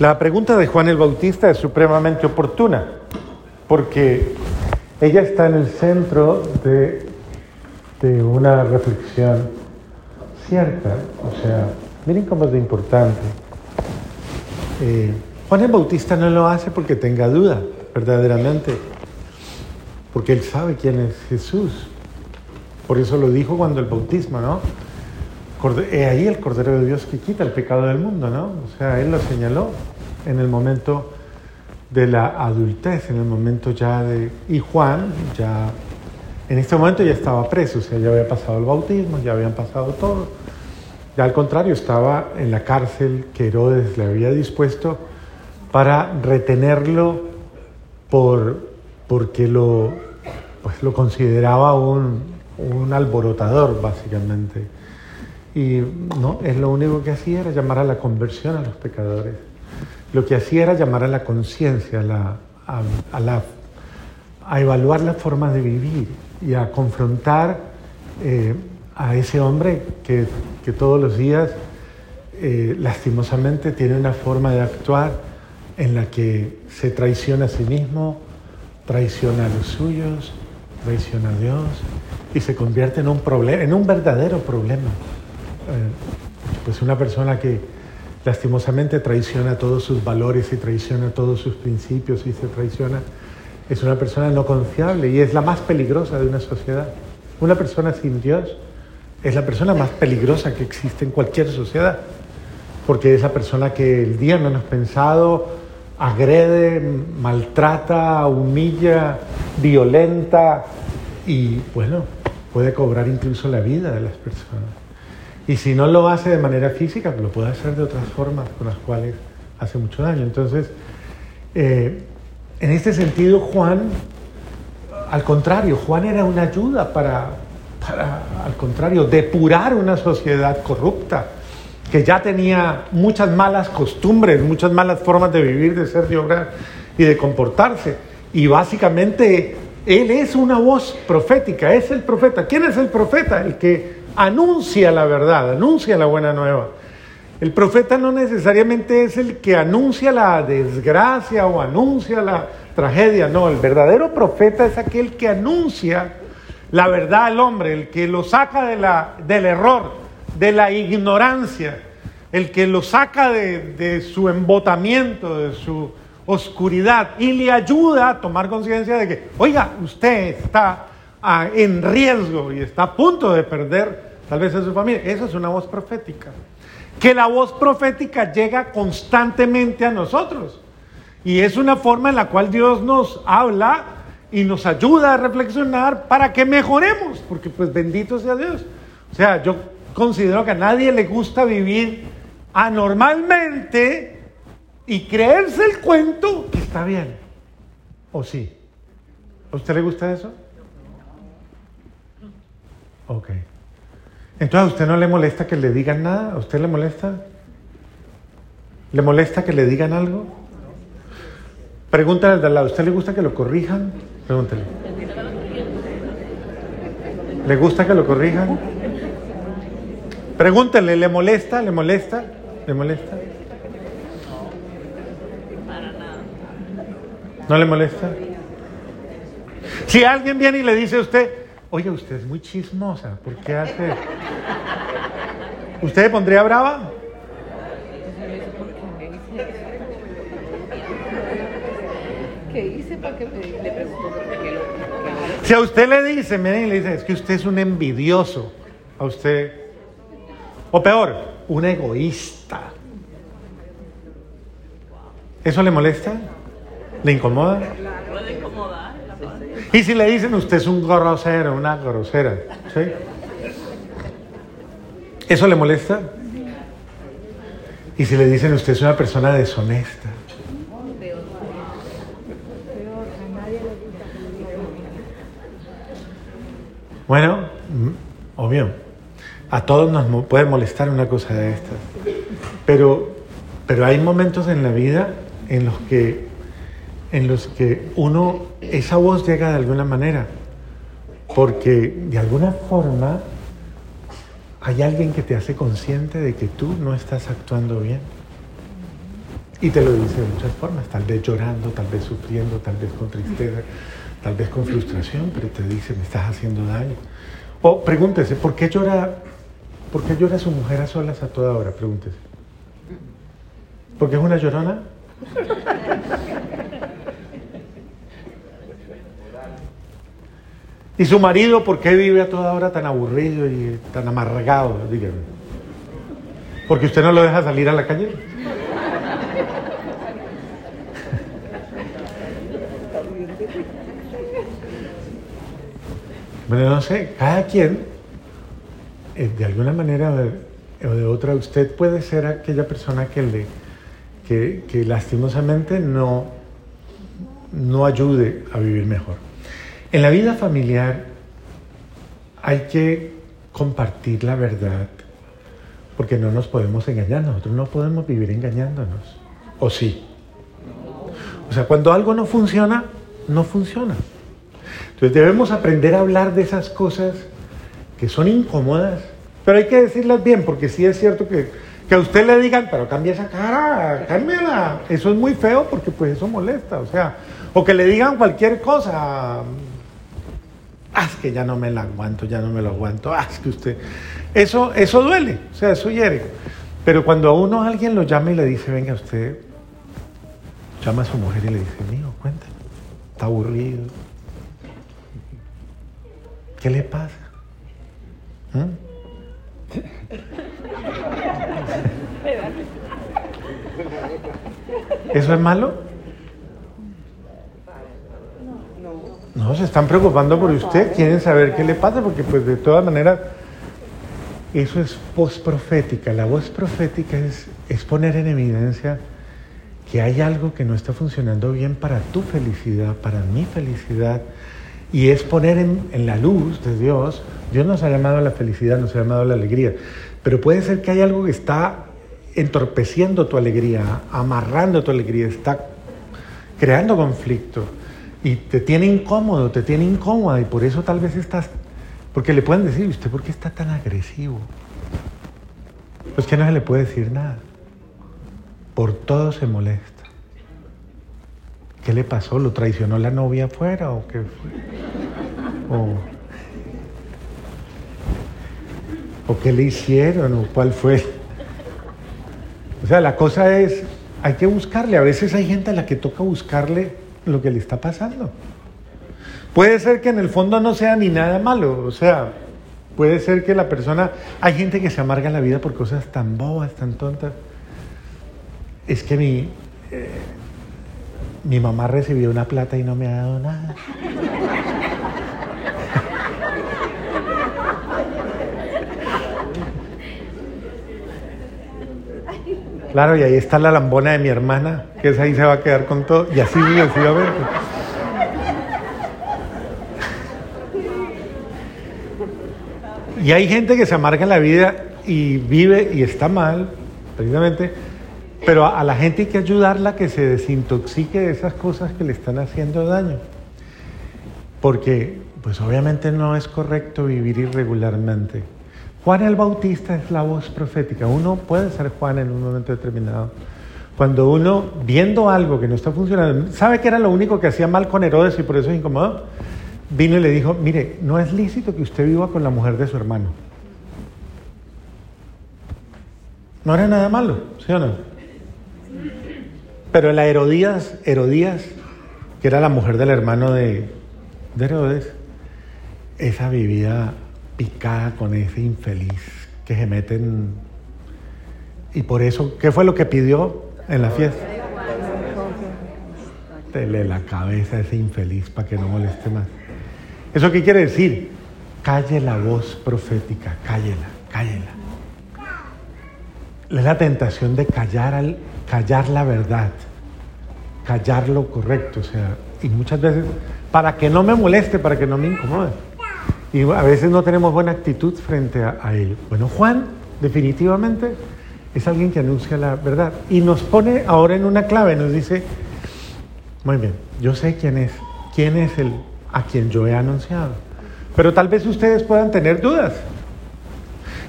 La pregunta de Juan el Bautista es supremamente oportuna, porque ella está en el centro de, de una reflexión cierta. O sea, miren cómo es de importante. Eh, Juan el Bautista no lo hace porque tenga duda, verdaderamente, porque él sabe quién es Jesús. Por eso lo dijo cuando el bautismo, ¿no? He ahí el Cordero de Dios que quita el pecado del mundo, ¿no? O sea, Él lo señaló en el momento de la adultez, en el momento ya de... Y Juan ya, en este momento ya estaba preso, o sea, ya había pasado el bautismo, ya habían pasado todo. Ya al contrario, estaba en la cárcel que Herodes le había dispuesto para retenerlo por, porque lo, pues lo consideraba un, un alborotador, básicamente. Y no, es lo único que hacía era llamar a la conversión a los pecadores. Lo que hacía era llamar a la conciencia, a, a, a, evaluar la forma de vivir y a confrontar eh, a ese hombre que, que todos los días, eh, lastimosamente, tiene una forma de actuar en la que se traiciona a sí mismo, traiciona a los suyos, traiciona a Dios y se convierte en un, en un verdadero problema. Eh, pues una persona que lastimosamente traiciona todos sus valores y traiciona todos sus principios y se traiciona, es una persona no confiable y es la más peligrosa de una sociedad. Una persona sin Dios es la persona más peligrosa que existe en cualquier sociedad, porque es la persona que el día menos pensado agrede, maltrata, humilla, violenta y bueno, puede cobrar incluso la vida de las personas. Y si no lo hace de manera física, lo puede hacer de otras formas con las cuales hace mucho daño. Entonces, eh, en este sentido, Juan, al contrario, Juan era una ayuda para, para, al contrario, depurar una sociedad corrupta, que ya tenía muchas malas costumbres, muchas malas formas de vivir, de ser, de obrar y de comportarse. Y básicamente, él es una voz profética, es el profeta. ¿Quién es el profeta? El que anuncia la verdad, anuncia la buena nueva. El profeta no necesariamente es el que anuncia la desgracia o anuncia la tragedia, no, el verdadero profeta es aquel que anuncia la verdad al hombre, el que lo saca de la, del error, de la ignorancia, el que lo saca de, de su embotamiento, de su oscuridad y le ayuda a tomar conciencia de que, oiga, usted está en riesgo y está a punto de perder tal vez a su familia. Eso es una voz profética. Que la voz profética llega constantemente a nosotros. Y es una forma en la cual Dios nos habla y nos ayuda a reflexionar para que mejoremos, porque pues bendito sea Dios. O sea, yo considero que a nadie le gusta vivir anormalmente y creerse el cuento que está bien. ¿O sí? ¿A usted le gusta eso? Ok. Entonces, ¿a usted no le molesta que le digan nada? ¿A usted le molesta? ¿Le molesta que le digan algo? Pregúntale al de al lado, ¿a usted le gusta que lo corrijan? Pregúntele. ¿Le gusta que lo corrijan? Pregúntele, ¿le molesta? ¿Le molesta? ¿Le molesta? ¿No le molesta? Si alguien viene y le dice a usted, Oye, usted es muy chismosa, ¿por qué hace? ¿Usted le pondría brava? ¿Qué hice le preguntó Si a usted le dice, miren, le dice, es que usted es un envidioso, a usted, o peor, un egoísta. ¿Eso le molesta? ¿Le incomoda? Y si le dicen usted es un grosero, una grosera, ¿sí? ¿Eso le molesta? Y si le dicen usted es una persona deshonesta. Bueno, mm, obvio, a todos nos puede molestar una cosa de estas, pero, pero hay momentos en la vida en los que en los que uno, esa voz llega de alguna manera, porque de alguna forma hay alguien que te hace consciente de que tú no estás actuando bien. Y te lo dice de muchas formas, tal vez llorando, tal vez sufriendo, tal vez con tristeza, tal vez con frustración, pero te dice, me estás haciendo daño. O pregúntese, ¿por qué llora, por qué llora su mujer a solas a toda hora? Pregúntese. ¿Porque es una llorona? ¿Y su marido por qué vive a toda hora tan aburrido y tan amargado? Dígame. ¿Porque usted no lo deja salir a la calle? Bueno, no sé, cada quien, eh, de alguna manera o de otra, usted puede ser aquella persona que le, que, que lastimosamente no, no ayude a vivir mejor. En la vida familiar hay que compartir la verdad, porque no nos podemos engañar, nosotros no podemos vivir engañándonos, ¿o sí? O sea, cuando algo no funciona, no funciona. Entonces debemos aprender a hablar de esas cosas que son incómodas, pero hay que decirlas bien, porque sí es cierto que, que a usted le digan, pero cambia esa cara, cámbiala. Eso es muy feo porque pues eso molesta, o sea, o que le digan cualquier cosa, ah, es que ya no me la aguanto, ya no me lo aguanto, ah, es que usted, eso, eso duele, o sea, eso hiere. Pero cuando a uno alguien lo llama y le dice, venga usted, llama a su mujer y le dice, mío, cuéntame, está aburrido. ¿Qué le pasa? ¿Mm? ¿Eso es malo? No, se están preocupando por usted, quieren saber qué le pasa, porque pues de todas maneras eso es voz profética. La voz profética es, es poner en evidencia que hay algo que no está funcionando bien para tu felicidad, para mi felicidad, y es poner en, en, la luz de Dios. Dios nos ha llamado a la felicidad, nos ha llamado a la alegría, pero puede ser que hay algo que está entorpeciendo tu alegría, amarrando tu alegría, está creando conflicto y te tiene incómodo, te tiene incómoda y por eso tal vez estás, porque le pueden decir, ¿usted por qué está tan agresivo? Pues que no se le puede decir nada. Por todo se molesta. ¿Qué le pasó? ¿Lo traicionó la novia afuera o qué fue? O, ¿O qué le hicieron? ¿O cuál fue? O sea, la cosa es, hay que buscarle. A veces hay gente a la que toca buscarle lo que le está pasando. Puede ser que en el fondo no sea ni nada malo, o sea, puede ser que la persona, hay gente que se amarga la vida por cosas tan bobas, tan tontas. Es que mi, eh, mi mamá recibió una plata y no me ha dado nada. Claro, y ahí está la lambona de mi hermana, que es ahí se va a quedar con todo, y así sucesivamente. Y hay gente que se amarga la vida y vive y está mal, precisamente, pero a la gente hay que ayudarla a que se desintoxique de esas cosas que le están haciendo daño. Porque, pues obviamente no es correcto vivir irregularmente. Juan el Bautista es la voz profética. Uno puede ser Juan en un momento determinado. Cuando uno, viendo algo que no está funcionando, sabe que era lo único que hacía mal con Herodes y por eso es incómodo, vino y le dijo, mire, no es lícito que usted viva con la mujer de su hermano. No era nada malo, ¿sí o no? Pero la Herodías, Herodías, que era la mujer del hermano de, de Herodes, esa vivía picada con ese infeliz que se meten. Y por eso, ¿qué fue lo que pidió en la fiesta? Dele la cabeza a ese infeliz para que no moleste más. ¿Eso qué quiere decir? Calle la voz profética, cállela, cállela. Es la tentación de callar, al, callar la verdad, callar lo correcto, o sea, y muchas veces para que no me moleste, para que no me incomode. Y a veces no tenemos buena actitud frente a, a. Bueno, Juan definitivamente es alguien que anuncia la verdad y nos pone ahora en una clave, nos dice, muy bien, yo sé quién es, quién es el a quien yo he anunciado, pero tal vez ustedes puedan tener dudas.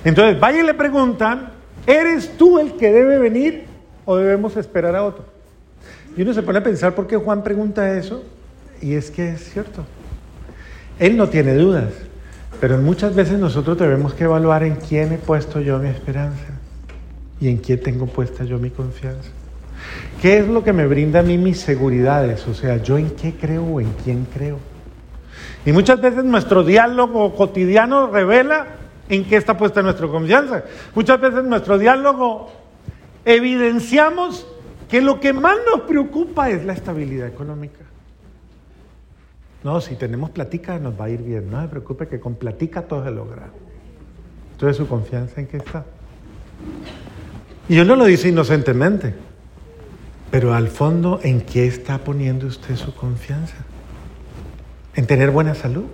Entonces, vaya y le preguntan, ¿eres tú el que debe venir o debemos esperar a otro? Y uno se pone a pensar por qué Juan pregunta eso, y es que es cierto. Él no tiene dudas, pero muchas veces nosotros debemos que evaluar en quién he puesto yo mi esperanza y en quién tengo puesta yo mi confianza. ¿Qué es lo que me brinda a mí mis seguridades? O sea, yo en qué creo o en quién creo. Y muchas veces nuestro diálogo cotidiano revela en qué está puesta nuestra confianza. Muchas veces nuestro diálogo evidenciamos que lo que más nos preocupa es la estabilidad económica. No, si tenemos platica nos va a ir bien. No se preocupe que con platica todo se logra. Entonces su confianza en qué está. Y uno lo dice inocentemente, pero al fondo, ¿en qué está poniendo usted su confianza? ¿En tener buena salud?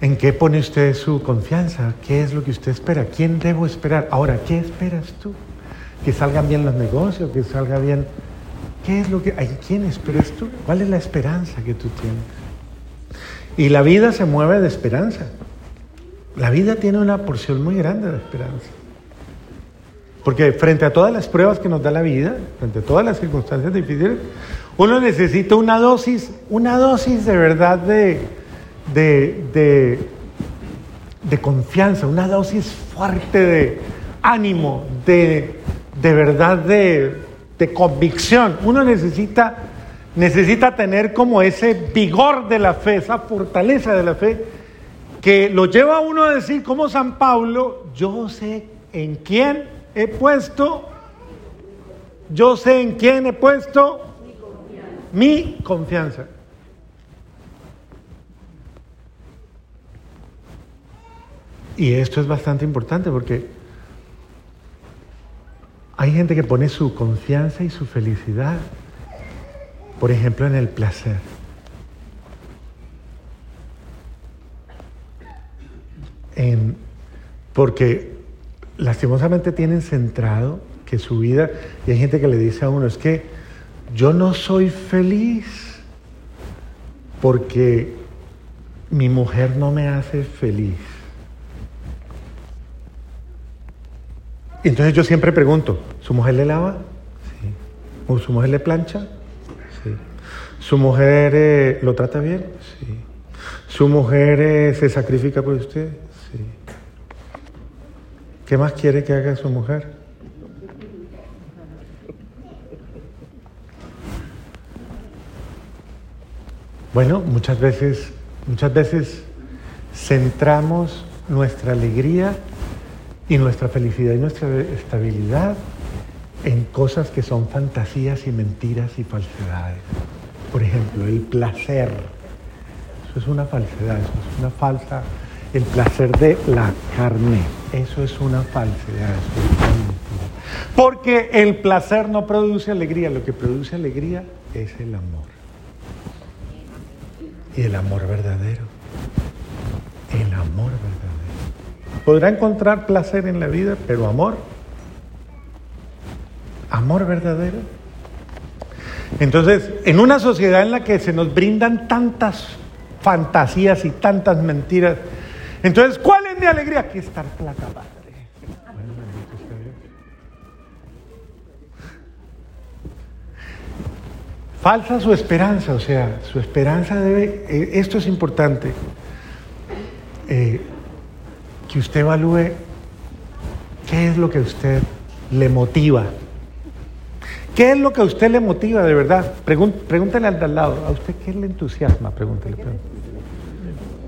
¿En qué pone usted su confianza? ¿Qué es lo que usted espera? ¿Quién debo esperar? Ahora, ¿qué esperas tú? ¿Que salgan bien los negocios? ¿Que salga bien ¿Qué es lo que, hay quién esperas tú? ¿Cuál es la esperanza que tú tienes? Y la vida se mueve de esperanza. La vida tiene una porción muy grande de esperanza. Porque frente a todas las pruebas que nos da la vida, frente a todas las circunstancias difíciles, uno necesita una dosis, una dosis de verdad de, de, de, confianza, una dosis fuerte de ánimo, de, de verdad de, de convicción. Uno necesita, necesita tener como ese vigor de la fe, esa fortaleza de la fe, que lo lleva a uno a decir, como San Pablo, yo sé en quién he puesto, yo sé en quién he puesto mi confianza. Y esto es bastante importante porque hay gente que pone su confianza y su felicidad, por ejemplo, en el placer. porque lastimosamente tienen centrado que su vida, y hay gente que le dice a uno, es que yo no soy feliz porque mi mujer no me hace feliz. Entonces yo siempre pregunto, ¿su mujer le lava? Sí. ¿O su mujer le plancha? Sí. ¿Su mujer eh, lo trata bien? Sí. ¿Su mujer eh, se sacrifica por usted? Sí. ¿Qué más quiere que haga su mujer? Bueno, muchas veces, muchas veces centramos nuestra alegría y nuestra felicidad y nuestra estabilidad en cosas que son fantasías y mentiras y falsedades. Por ejemplo, el placer. Eso es una falsedad, eso es una falsa. El placer de la carne. Eso es una falsedad. Porque el placer no produce alegría, lo que produce alegría es el amor. Y el amor verdadero. El amor verdadero. Podrá encontrar placer en la vida, pero amor, amor verdadero. Entonces, en una sociedad en la que se nos brindan tantas fantasías y tantas mentiras, entonces, ¿cuál es mi alegría? Aquí estar plata, Padre. Falsa su esperanza, o sea, su esperanza debe, eh, esto es importante, eh, que usted evalúe qué es lo que a usted le motiva. ¿Qué es lo que a usted le motiva de verdad? pregúntele al de al lado. ¿A usted qué le entusiasma? Pregúntele.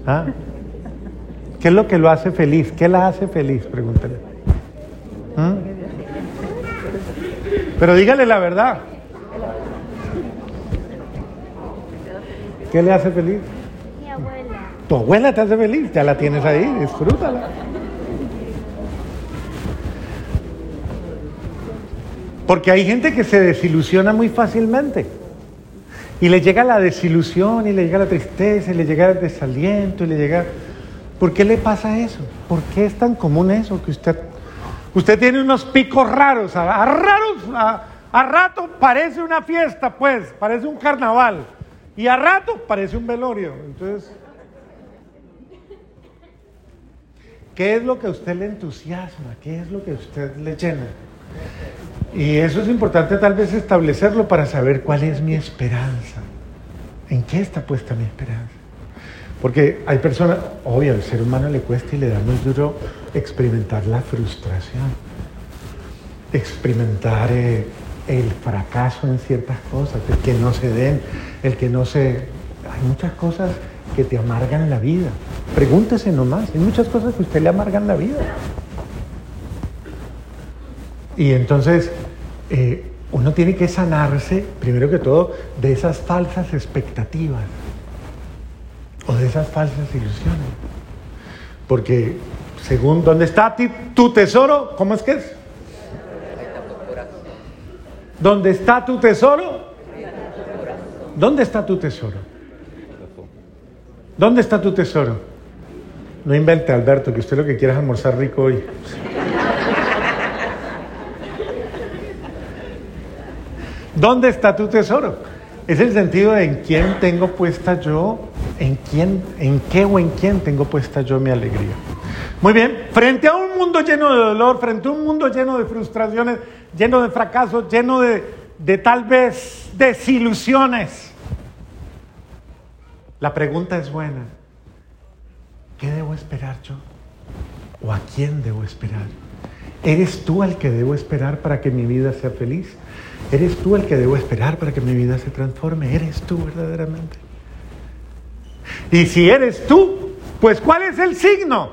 ¿Ah? ¿Qué es lo que lo hace feliz? ¿Qué la hace feliz? Pregúntele. ¿Ah? Pero dígale la verdad. ¿Qué le hace feliz? Tu abuela te hace feliz, ya la tienes ahí, disfrútala. Porque hay gente que se desilusiona muy fácilmente. Y le llega la desilusión, y le llega la tristeza, y le llega el desaliento, y le llega... ¿Por qué le pasa eso? ¿Por qué es tan común eso que usted... Usted tiene unos picos raros, a, raros, a, a rato parece una fiesta, pues, parece un carnaval. Y a rato parece un velorio. Entonces, ¿Qué es lo que a usted le entusiasma? ¿Qué es lo que a usted le llena? Y eso es importante tal vez establecerlo para saber cuál es mi esperanza. ¿En qué está puesta mi esperanza? Porque hay personas, obvio, al ser humano le cuesta y le da muy duro experimentar la frustración, experimentar eh, el fracaso en ciertas cosas, el que no se den, el que no se... Hay muchas cosas que te amargan la vida. Pregúntese nomás, hay muchas cosas que a usted le amargan la vida. Y entonces eh, uno tiene que sanarse, primero que todo, de esas falsas expectativas o de esas falsas ilusiones. Porque según dónde está tu tesoro, ¿cómo es que es? ¿Dónde está tu tesoro? ¿Dónde está tu tesoro? ¿Dónde está tu tesoro? No invente, Alberto, que usted lo que quiere es almorzar rico hoy. ¿Dónde está tu tesoro? Es el sentido de en quién tengo puesta yo, en quién, en qué o en quién tengo puesta yo mi alegría. Muy bien, frente a un mundo lleno de dolor, frente a un mundo lleno de frustraciones, lleno de fracasos, lleno de, de tal vez desilusiones, la pregunta es buena. ¿Qué debo esperar yo? ¿O a quién debo esperar? ¿Eres tú el que debo esperar para que mi vida sea feliz? ¿Eres tú el que debo esperar para que mi vida se transforme? ¿Eres tú verdaderamente? Y si eres tú, pues ¿cuál es el signo?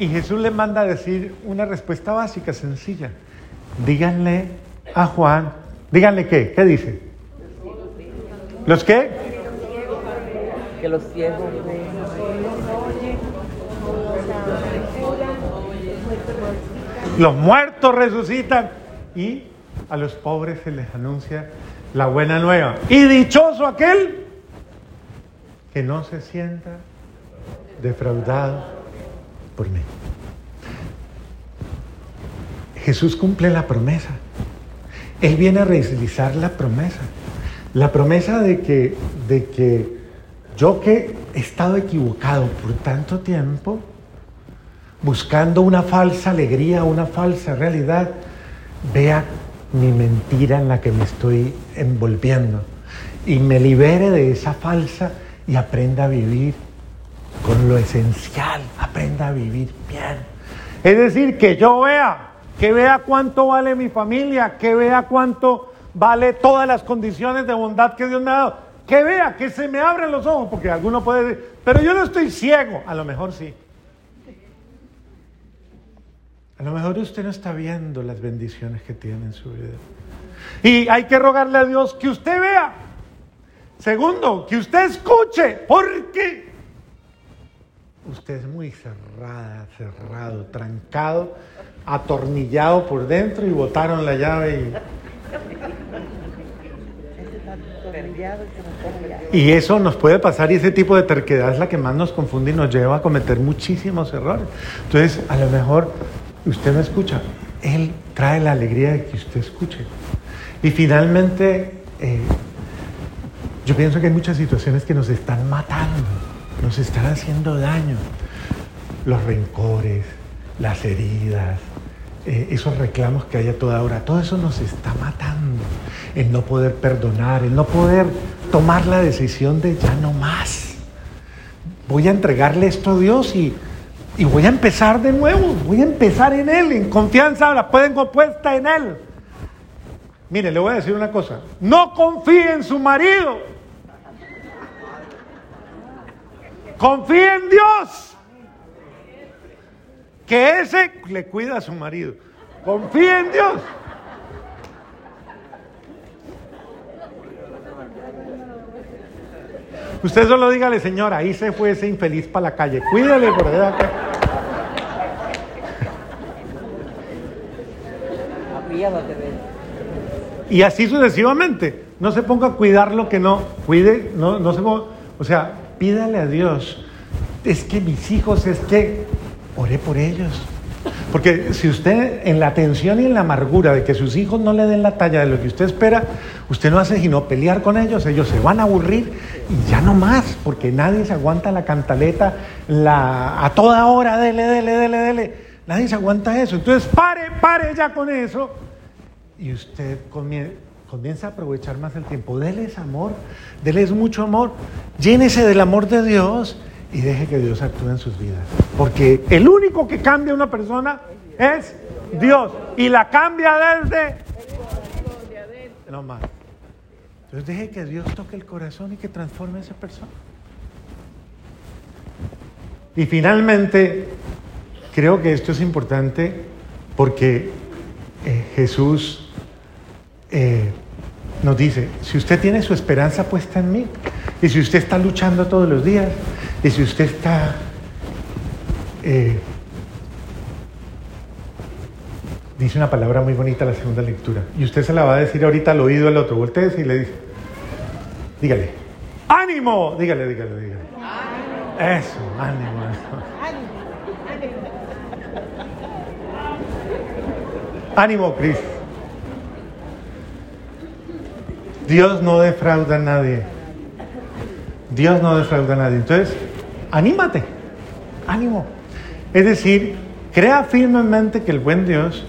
Y Jesús le manda a decir una respuesta básica, sencilla. Díganle a Juan, díganle qué, ¿qué dice? ¿Los qué? Que los ciegos Los muertos resucitan y a los pobres se les anuncia la buena nueva. Y dichoso aquel que no se sienta defraudado por mí. Jesús cumple la promesa. Él viene a realizar la promesa. La promesa de que, de que yo que he estado equivocado por tanto tiempo, buscando una falsa alegría, una falsa realidad, vea mi mentira en la que me estoy envolviendo y me libere de esa falsa y aprenda a vivir con lo esencial, aprenda a vivir bien. Es decir, que yo vea, que vea cuánto vale mi familia, que vea cuánto vale todas las condiciones de bondad que Dios me ha dado, que vea, que se me abren los ojos, porque alguno puede decir, pero yo no estoy ciego, a lo mejor sí. A lo mejor usted no está viendo las bendiciones que tiene en su vida. Y hay que rogarle a Dios que usted vea. Segundo, que usted escuche, porque usted es muy cerrada, cerrado, trancado, atornillado por dentro y botaron la llave y... Y eso nos puede pasar y ese tipo de terquedad es la que más nos confunde y nos lleva a cometer muchísimos errores. Entonces, a lo mejor usted no escucha. Él trae la alegría de que usted escuche. Y finalmente, eh, yo pienso que hay muchas situaciones que nos están matando, nos están haciendo daño. Los rencores, las heridas, eh, esos reclamos que hay a toda hora, todo eso nos está matando. El no poder perdonar, el no poder tomar la decisión de ya no más. Voy a entregarle esto a Dios y y voy a empezar de nuevo, voy a empezar en Él, en confianza, la pueden puesta en Él. Mire, le voy a decir una cosa, no confíe en su marido, confíe en Dios, que ese le cuida a su marido, confíe en Dios. Usted solo dígale, señora, ahí se fue ese infeliz para la calle. Cuídale por allá. Y así sucesivamente. No se ponga a cuidar lo que no. Cuide, no, no se ponga. O sea, pídale a Dios. Es que mis hijos, es que oré por ellos. Porque si usted en la tensión y en la amargura de que sus hijos no le den la talla de lo que usted espera, usted no hace sino pelear con ellos, ellos se van a aburrir y ya no más, porque nadie se aguanta la cantaleta a toda hora, dele, dele, dele, dele. Nadie se aguanta eso. Entonces pare, pare ya con eso. Y usted comienza a aprovechar más el tiempo. Deles amor, deles mucho amor. Llénese del amor de Dios y deje que Dios actúe en sus vidas. Porque el único que cambia a una persona es Dios. Y la cambia desde... No más. Entonces deje que Dios toque el corazón y que transforme a esa persona. Y finalmente, creo que esto es importante porque eh, Jesús eh, nos dice, si usted tiene su esperanza puesta en mí, y si usted está luchando todos los días, y si usted está eh, dice una palabra muy bonita la segunda lectura, y usted se la va a decir ahorita al oído al otro, voltee y le dice, dígale, ánimo, dígale, dígale, dígale. Eso, ánimo. Ánimo, Cristo. Dios no defrauda a nadie. Dios no defrauda a nadie. Entonces, anímate, ánimo. Es decir, crea firmemente que el buen Dios,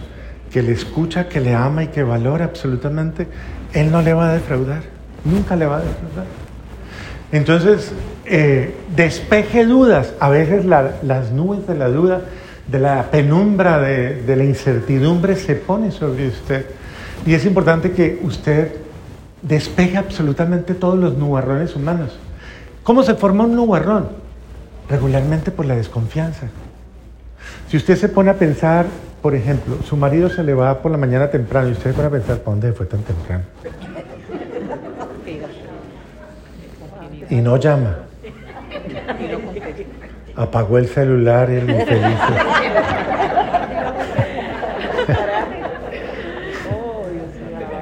que le escucha, que le ama y que valora absolutamente, Él no le va a defraudar. Nunca le va a defraudar. Entonces, eh, despeje dudas. A veces las nubes de la duda, de la penumbra, de, de la incertidumbre se pone sobre usted. Y es importante que usted despeje absolutamente todos los nubarrones humanos. ¿Cómo se forma un nubarrón? Regularmente por la desconfianza. Si usted se pone a pensar, por ejemplo, su marido se le va por la mañana temprano y usted se pone a pensar, ¿para dónde fue tan temprano? Y no llama. Apagó el celular y el infeliz.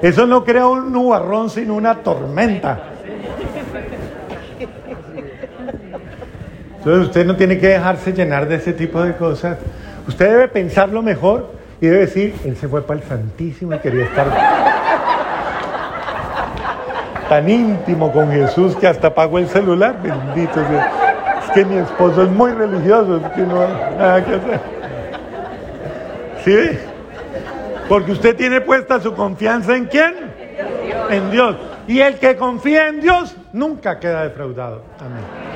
Eso no crea un nubarrón, sino una tormenta. Entonces usted no tiene que dejarse llenar de ese tipo de cosas. Usted debe pensarlo mejor y debe decir, él se fue para el Santísimo y quería estar tan íntimo con Jesús que hasta apagó el celular. Bendito sea. Es que mi esposo es muy religioso, es que no hay nada que hacer. ¿Sí? Porque usted tiene puesta su confianza en quién? En Dios. Y el que confía en Dios nunca queda defraudado. Amén.